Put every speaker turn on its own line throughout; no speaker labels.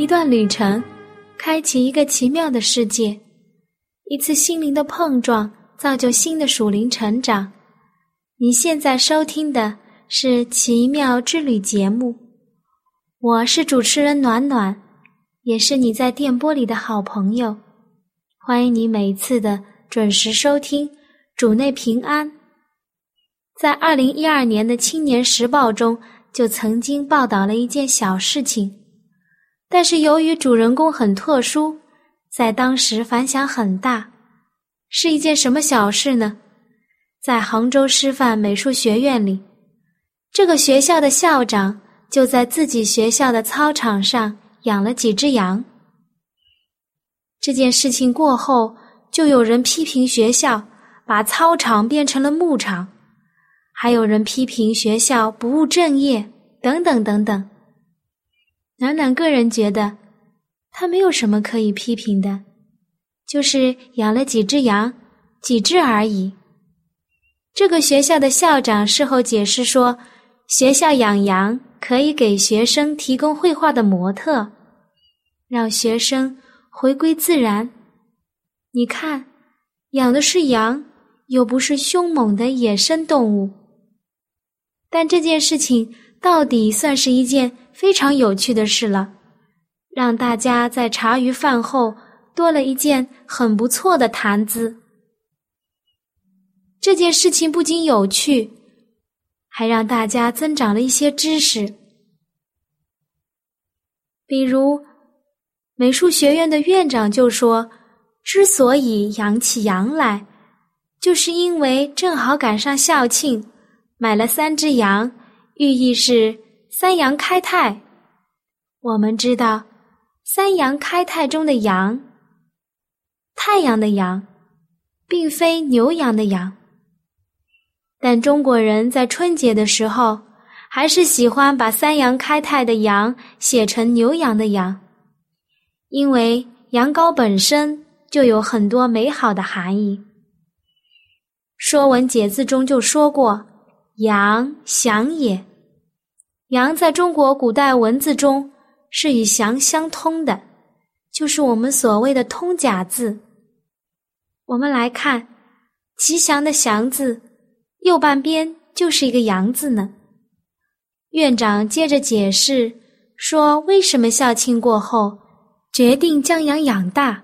一段旅程，开启一个奇妙的世界；一次心灵的碰撞，造就新的属灵成长。你现在收听的是《奇妙之旅》节目，我是主持人暖暖，也是你在电波里的好朋友。欢迎你每一次的准时收听，主内平安。在二零一二年的《青年时报》中，就曾经报道了一件小事情。但是由于主人公很特殊，在当时反响很大。是一件什么小事呢？在杭州师范美术学院里，这个学校的校长就在自己学校的操场上养了几只羊。这件事情过后，就有人批评学校把操场变成了牧场，还有人批评学校不务正业，等等等等。暖暖个人觉得，他没有什么可以批评的，就是养了几只羊，几只而已。这个学校的校长事后解释说，学校养羊可以给学生提供绘画的模特，让学生回归自然。你看，养的是羊，又不是凶猛的野生动物。但这件事情到底算是一件。非常有趣的事了，让大家在茶余饭后多了一件很不错的谈资。这件事情不仅有趣，还让大家增长了一些知识。比如，美术学院的院长就说：“之所以养起羊来，就是因为正好赶上校庆，买了三只羊，寓意是。”三阳开泰，我们知道三阳开泰中的阳，太阳的阳，并非牛羊的羊。但中国人在春节的时候，还是喜欢把三阳开泰的阳写成牛羊的羊，因为羊羔本身就有很多美好的含义。《说文解字》中就说过：“羊，祥也。”阳在中国古代文字中是与祥相通的，就是我们所谓的通假字。我们来看“吉祥”的“祥”字，右半边就是一个“阳”字呢。院长接着解释说：“为什么校庆过后决定将羊养大？”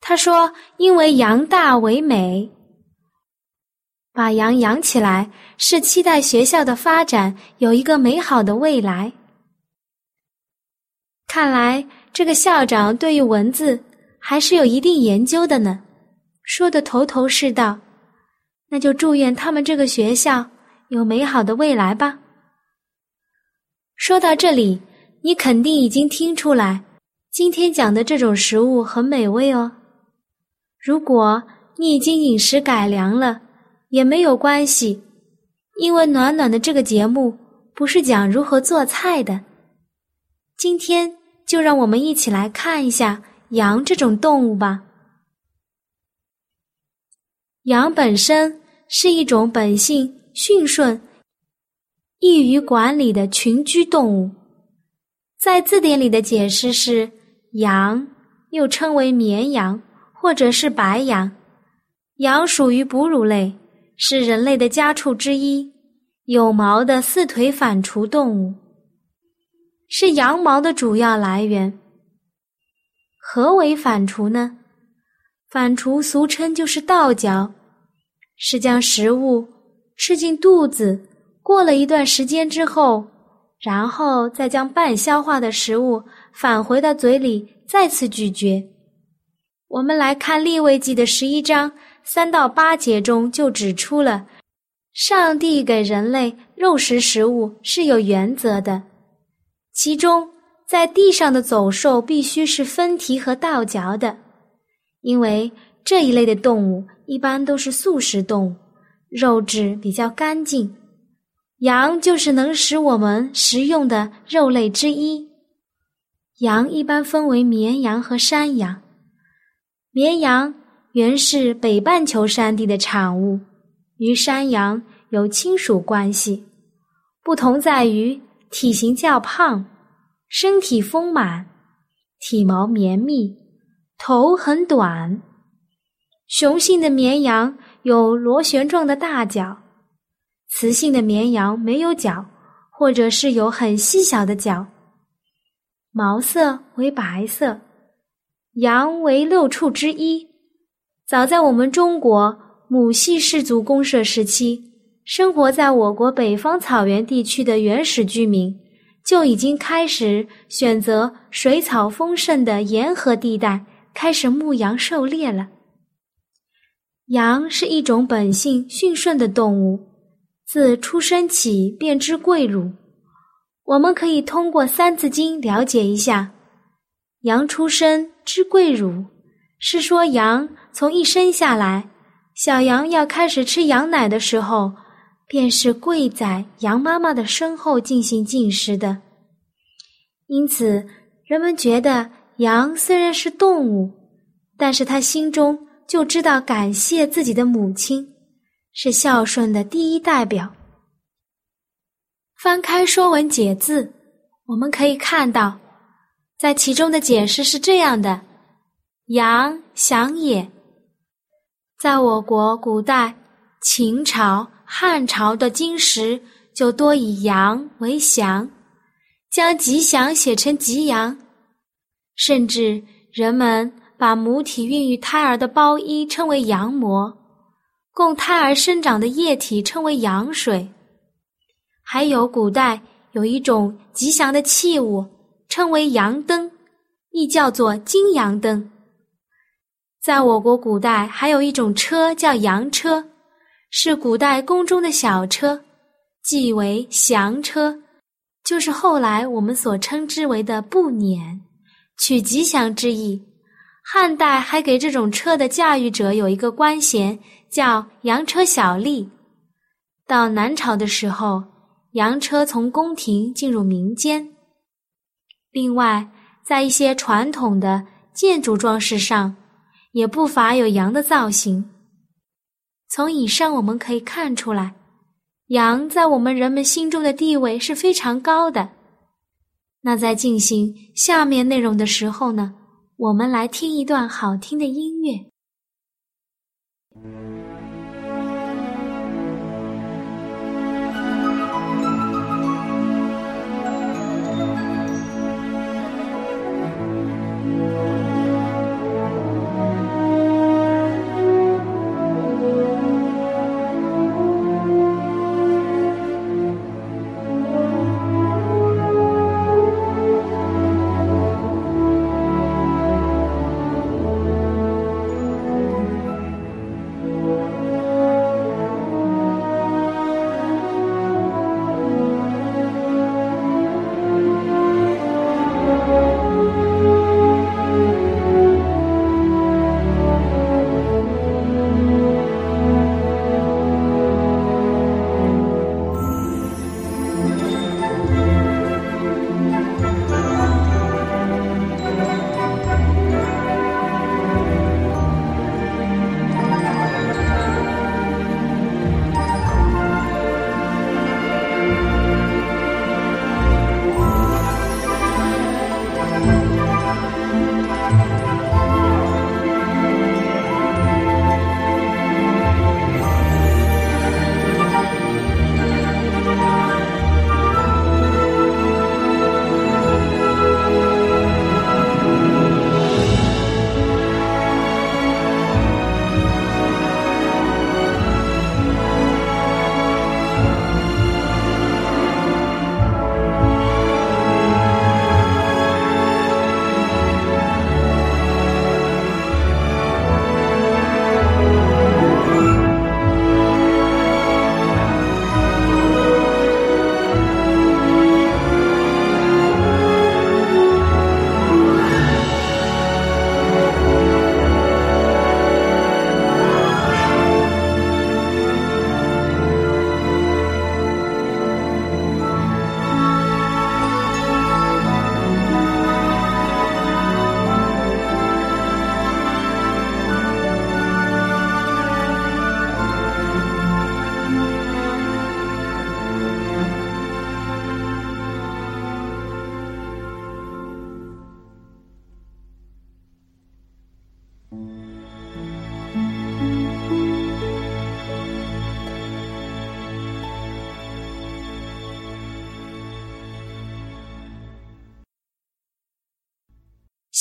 他说：“因为羊大为美。”把羊养起来，是期待学校的发展有一个美好的未来。看来这个校长对于文字还是有一定研究的呢，说的头头是道。那就祝愿他们这个学校有美好的未来吧。说到这里，你肯定已经听出来，今天讲的这种食物很美味哦。如果你已经饮食改良了，也没有关系，因为暖暖的这个节目不是讲如何做菜的。今天就让我们一起来看一下羊这种动物吧。羊本身是一种本性驯顺、易于管理的群居动物，在字典里的解释是：羊又称为绵羊或者是白羊，羊属于哺乳类。是人类的家畜之一，有毛的四腿反刍动物，是羊毛的主要来源。何为反刍呢？反刍俗称就是倒嚼，是将食物吃进肚子，过了一段时间之后，然后再将半消化的食物返回到嘴里再次咀嚼。我们来看《立位记》的十一章。三到八节中就指出了，上帝给人类肉食食物是有原则的，其中在地上的走兽必须是分蹄和倒嚼的，因为这一类的动物一般都是素食动物，肉质比较干净。羊就是能使我们食用的肉类之一。羊一般分为绵羊和山羊。绵羊原是北半球山地的产物，与山羊有亲属关系，不同在于体型较胖。身体丰满，体毛绵密，头很短。雄性的绵羊有螺旋状的大角，雌性的绵羊没有角，或者是有很细小的角。毛色为白色，羊为六畜之一。早在我们中国母系氏族公社时期，生活在我国北方草原地区的原始居民。就已经开始选择水草丰盛的沿河地带，开始牧羊狩猎了。羊是一种本性驯顺的动物，自出生起便知跪乳。我们可以通过《三字经》了解一下：“羊出生知跪乳”，是说羊从一生下来，小羊要开始吃羊奶的时候。便是跪在羊妈妈的身后进行进食的，因此人们觉得羊虽然是动物，但是他心中就知道感谢自己的母亲，是孝顺的第一代表。翻开《说文解字》，我们可以看到，在其中的解释是这样的：“羊，祥也。”在我国古代秦朝。汉朝的金石就多以阳为祥，将吉祥写成吉阳，甚至人们把母体孕育胎儿的包衣称为羊膜，供胎儿生长的液体称为羊水。还有古代有一种吉祥的器物称为羊灯，亦叫做金羊灯。在我国古代还有一种车叫羊车。是古代宫中的小车，即为祥车，就是后来我们所称之为的步辇，取吉祥之意。汉代还给这种车的驾驭者有一个官衔，叫羊车小吏。到南朝的时候，羊车从宫廷进入民间。另外，在一些传统的建筑装饰上，也不乏有羊的造型。从以上我们可以看出来，羊在我们人们心中的地位是非常高的。那在进行下面内容的时候呢，我们来听一段好听的音乐。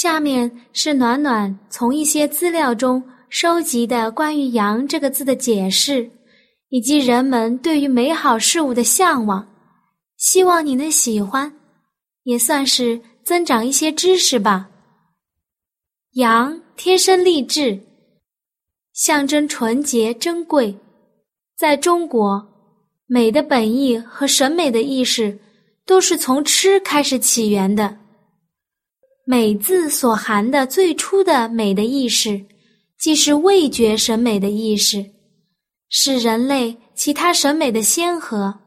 下面是暖暖从一些资料中收集的关于“羊”这个字的解释，以及人们对于美好事物的向往。希望你能喜欢，也算是增长一些知识吧。羊天生丽质，象征纯洁珍贵。在中国，美的本意和审美的意识都是从吃开始起源的。美字所含的最初的美的意识，即是味觉审美的意识，是人类其他审美的先河。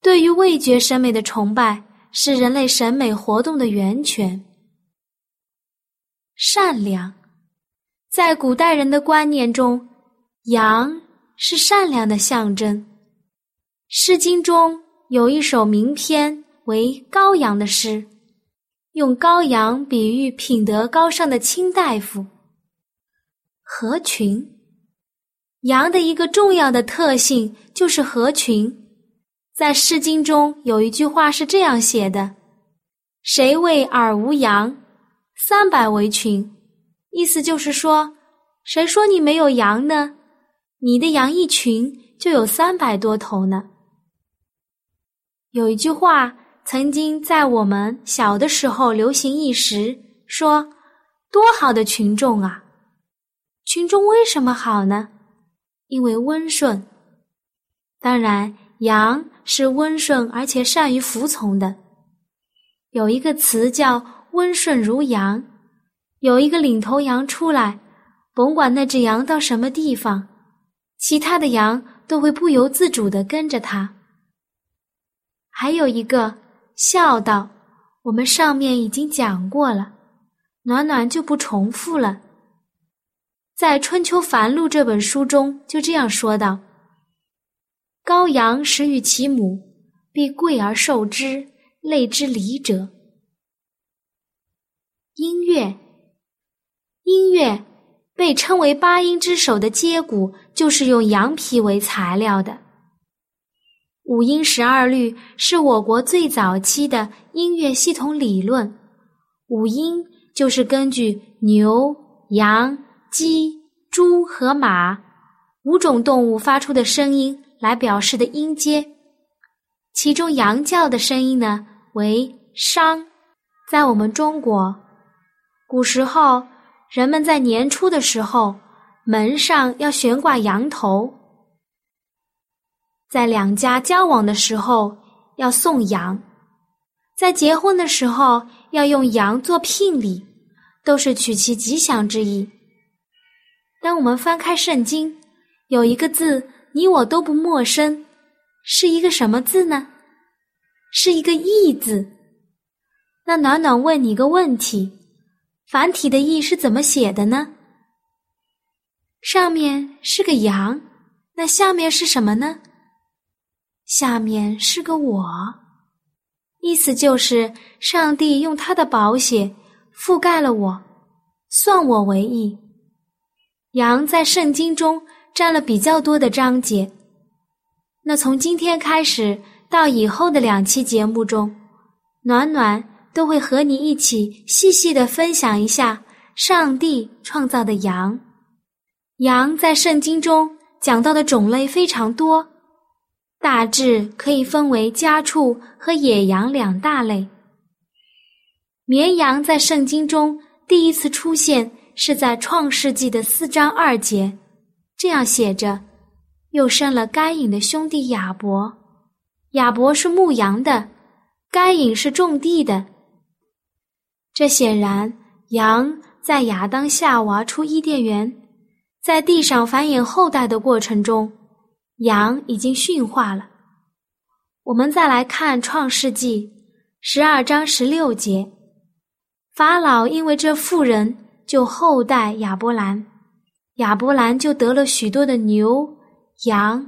对于味觉审美的崇拜，是人类审美活动的源泉。善良，在古代人的观念中，羊是善良的象征。《诗经》中有一首名篇为《羔羊》的诗。用羔羊比喻品德高尚的卿大夫。合群，羊的一个重要的特性就是合群。在《诗经》中有一句话是这样写的：“谁谓尔无羊？三百为群。”意思就是说，谁说你没有羊呢？你的羊一群就有三百多头呢。有一句话。曾经在我们小的时候流行一时，说多好的群众啊！群众为什么好呢？因为温顺。当然，羊是温顺而且善于服从的。有一个词叫“温顺如羊”，有一个领头羊出来，甭管那只羊到什么地方，其他的羊都会不由自主的跟着它。还有一个。笑道：“我们上面已经讲过了，暖暖就不重复了。在《春秋繁露》这本书中就这样说道：‘羔羊食与其母，必贵而受之，类之礼者。’音乐，音乐被称为八音之首的接骨，就是用羊皮为材料的。”五音十二律是我国最早期的音乐系统理论。五音就是根据牛、羊、鸡、猪和马五种动物发出的声音来表示的音阶。其中羊叫的声音呢为商。在我们中国，古时候人们在年初的时候门上要悬挂羊头。在两家交往的时候要送羊，在结婚的时候要用羊做聘礼，都是取其吉祥之意。当我们翻开圣经，有一个字你我都不陌生，是一个什么字呢？是一个“义”字。那暖暖问你一个问题：繁体的“义”是怎么写的呢？上面是个羊，那下面是什么呢？下面是个我，意思就是上帝用他的宝血覆盖了我，算我为义。羊在圣经中占了比较多的章节。那从今天开始到以后的两期节目中，暖暖都会和你一起细细的分享一下上帝创造的羊。羊在圣经中讲到的种类非常多。大致可以分为家畜和野羊两大类。绵羊在圣经中第一次出现是在创世纪的四章二节，这样写着：“又生了该隐的兄弟亚伯，亚伯是牧羊的，该隐是种地的。”这显然，羊在亚当夏娃出伊甸园，在地上繁衍后代的过程中。羊已经驯化了。我们再来看《创世纪》十二章十六节，法老因为这妇人就厚待亚伯兰，亚伯兰就得了许多的牛、羊、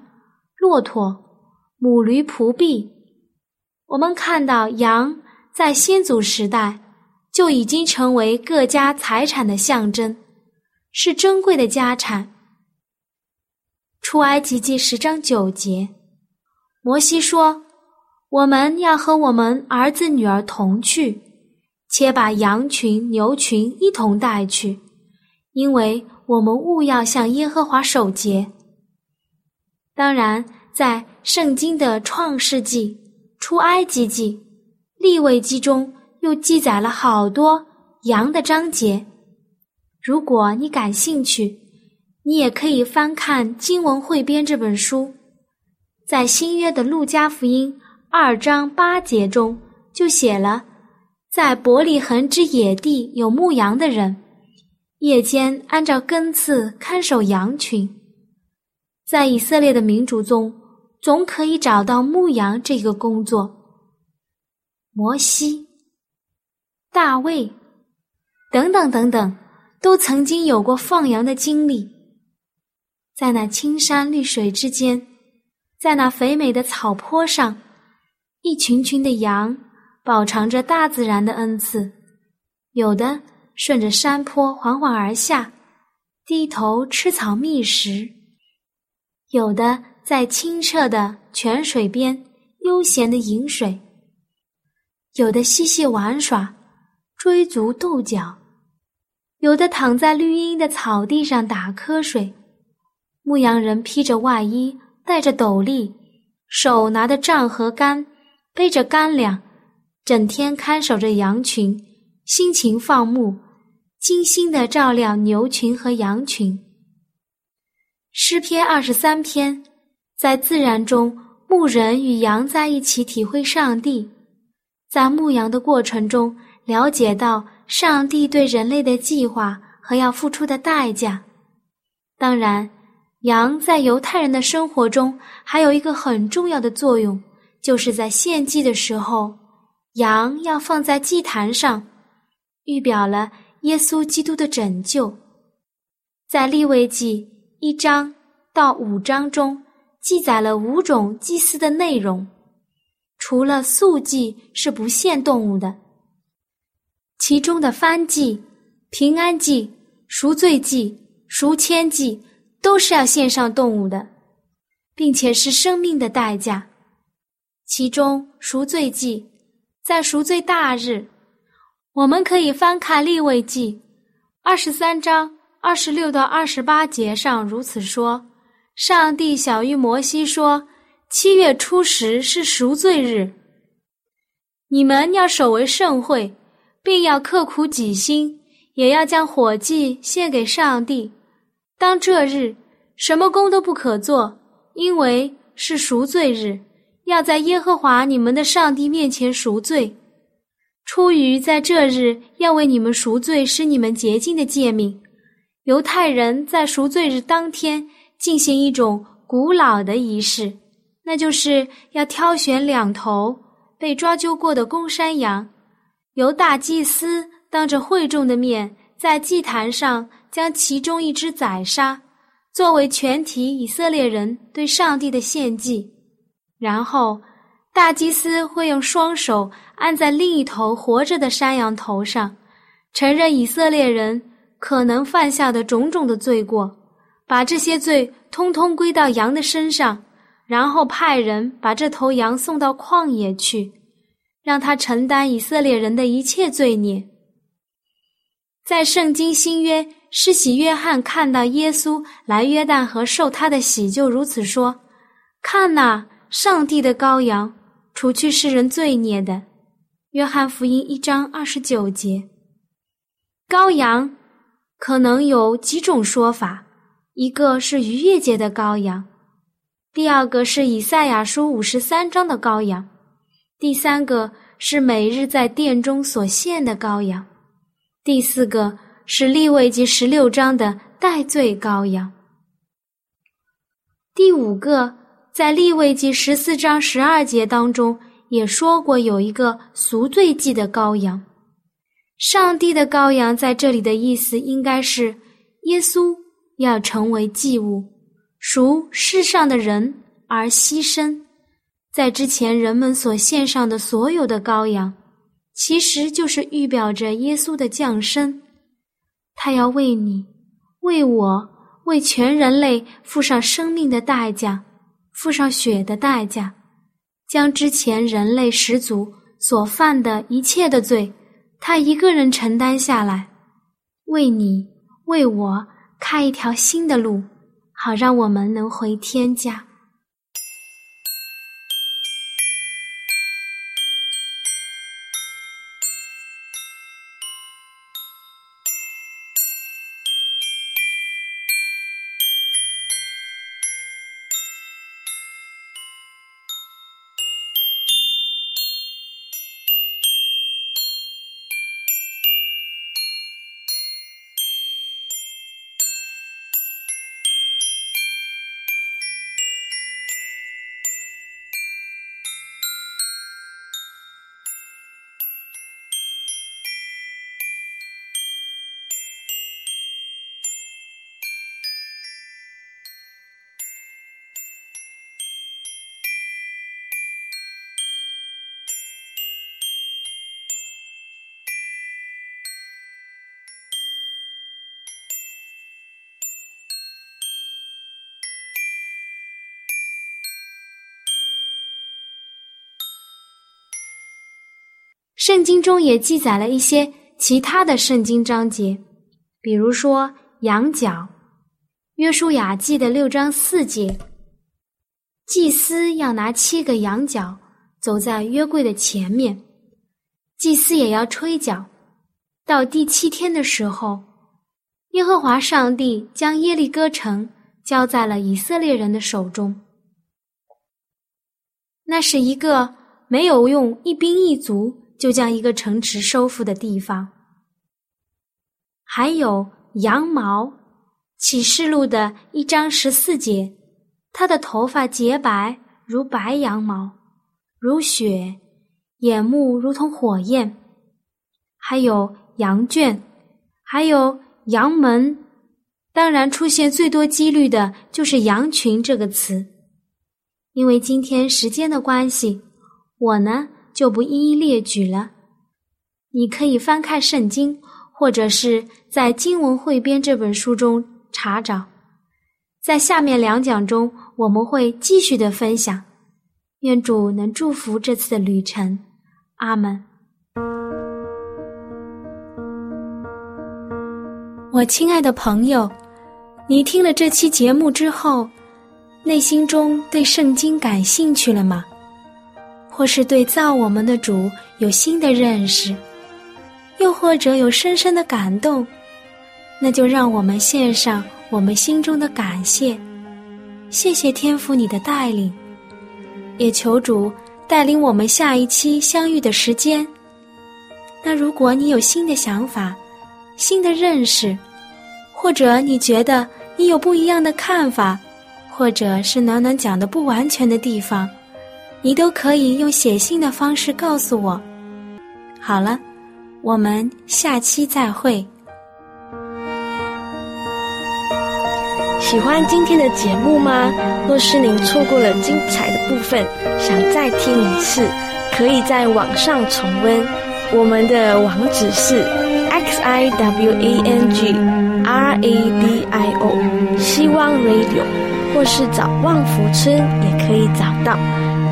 骆驼、母驴、仆婢。我们看到羊在先祖时代就已经成为各家财产的象征，是珍贵的家产。出埃及记十章九节，摩西说：“我们要和我们儿子女儿同去，且把羊群、牛群一同带去，因为我们务要向耶和华守节。当然，在圣经的创世纪、出埃及记、立位记中，又记载了好多羊的章节。如果你感兴趣，你也可以翻看《经文汇编》这本书，在新约的路加福音二章八节中就写了。在伯利恒之野地有牧羊的人，夜间按照根次看守羊群。在以色列的民族中，总可以找到牧羊这个工作。摩西、大卫等等等等，都曾经有过放羊的经历。在那青山绿水之间，在那肥美的草坡上，一群群的羊。饱尝着大自然的恩赐，有的顺着山坡缓缓而下，低头吃草觅食；有的在清澈的泉水边悠闲的饮水；有的嬉戏玩耍，追逐斗角；有的躺在绿茵茵的草地上打瞌睡。牧羊人披着外衣，戴着斗笠，手拿着杖和竿，背着干粮。整天看守着羊群，辛勤放牧，精心的照料牛群和羊群。诗篇二十三篇，在自然中，牧人与羊在一起，体会上帝，在牧羊的过程中，了解到上帝对人类的计划和要付出的代价。当然，羊在犹太人的生活中还有一个很重要的作用，就是在献祭的时候。羊要放在祭坛上，预表了耶稣基督的拯救。在利未记一章到五章中，记载了五种祭祀的内容，除了素祭是不献动物的，其中的燔祭、平安祭、赎罪祭、赎愆祭都是要献上动物的，并且是生命的代价。其中赎罪祭。在赎罪大日，我们可以翻看立位记二十三章二十六到二十八节上如此说：上帝小谕摩西说，七月初十是赎罪日，你们要守为盛会，并要刻苦己心，也要将火祭献给上帝。当这日，什么工都不可做，因为是赎罪日。要在耶和华你们的上帝面前赎罪，出于在这日要为你们赎罪，使你们洁净的诫命。犹太人在赎罪日当天进行一种古老的仪式，那就是要挑选两头被抓阄过的公山羊，由大祭司当着会众的面，在祭坛上将其中一只宰杀，作为全体以色列人对上帝的献祭。然后，大祭司会用双手按在另一头活着的山羊头上，承认以色列人可能犯下的种种的罪过，把这些罪通通归到羊的身上，然后派人把这头羊送到旷野去，让他承担以色列人的一切罪孽。在圣经新约，施洗约翰看到耶稣来约旦河受他的洗，就如此说：“看哪。”上帝的羔羊，除去世人罪孽的，《约翰福音》一章二十九节。羔羊可能有几种说法，一个是逾越节的羔羊，第二个是以赛亚书五十三章的羔羊，第三个是每日在殿中所献的羔羊，第四个是立位记十六章的代罪羔羊，第五个。在立位记十四章十二节当中，也说过有一个赎罪祭的羔羊。上帝的羔羊在这里的意思应该是耶稣要成为祭物，赎世上的人而牺牲。在之前人们所献上的所有的羔羊，其实就是预表着耶稣的降生，他要为你、为我、为全人类付上生命的代价。付上血的代价，将之前人类始祖所犯的一切的罪，他一个人承担下来，为你为我开一条新的路，好让我们能回天家。圣经中也记载了一些其他的圣经章节，比如说羊角，约书亚记的六章四节，祭司要拿七个羊角走在约柜的前面，祭司也要吹角。到第七天的时候，耶和华上帝将耶利哥城交在了以色列人的手中。那是一个没有用一兵一卒。就将一个城池收复的地方，还有羊毛，启示录的一章十四节，他的头发洁白如白羊毛，如雪，眼目如同火焰。还有羊圈，还有羊门，当然出现最多几率的就是羊群这个词。因为今天时间的关系，我呢。就不一一列举了，你可以翻开圣经，或者是在《经文汇编》这本书中查找。在下面两讲中，我们会继续的分享。愿主能祝福这次的旅程，阿门。我亲爱的朋友，你听了这期节目之后，内心中对圣经感兴趣了吗？或是对造我们的主有新的认识，又或者有深深的感动，那就让我们献上我们心中的感谢。谢谢天父你的带领，也求主带领我们下一期相遇的时间。那如果你有新的想法、新的认识，或者你觉得你有不一样的看法，或者是暖暖讲的不完全的地方。你都可以用写信的方式告诉我。好了，我们下期再会。
喜欢今天的节目吗？若是您错过了精彩的部分，想再听一次，可以在网上重温。我们的网址是 x i w a n g r a d i o，希望 radio，或是找旺福村也可以找到。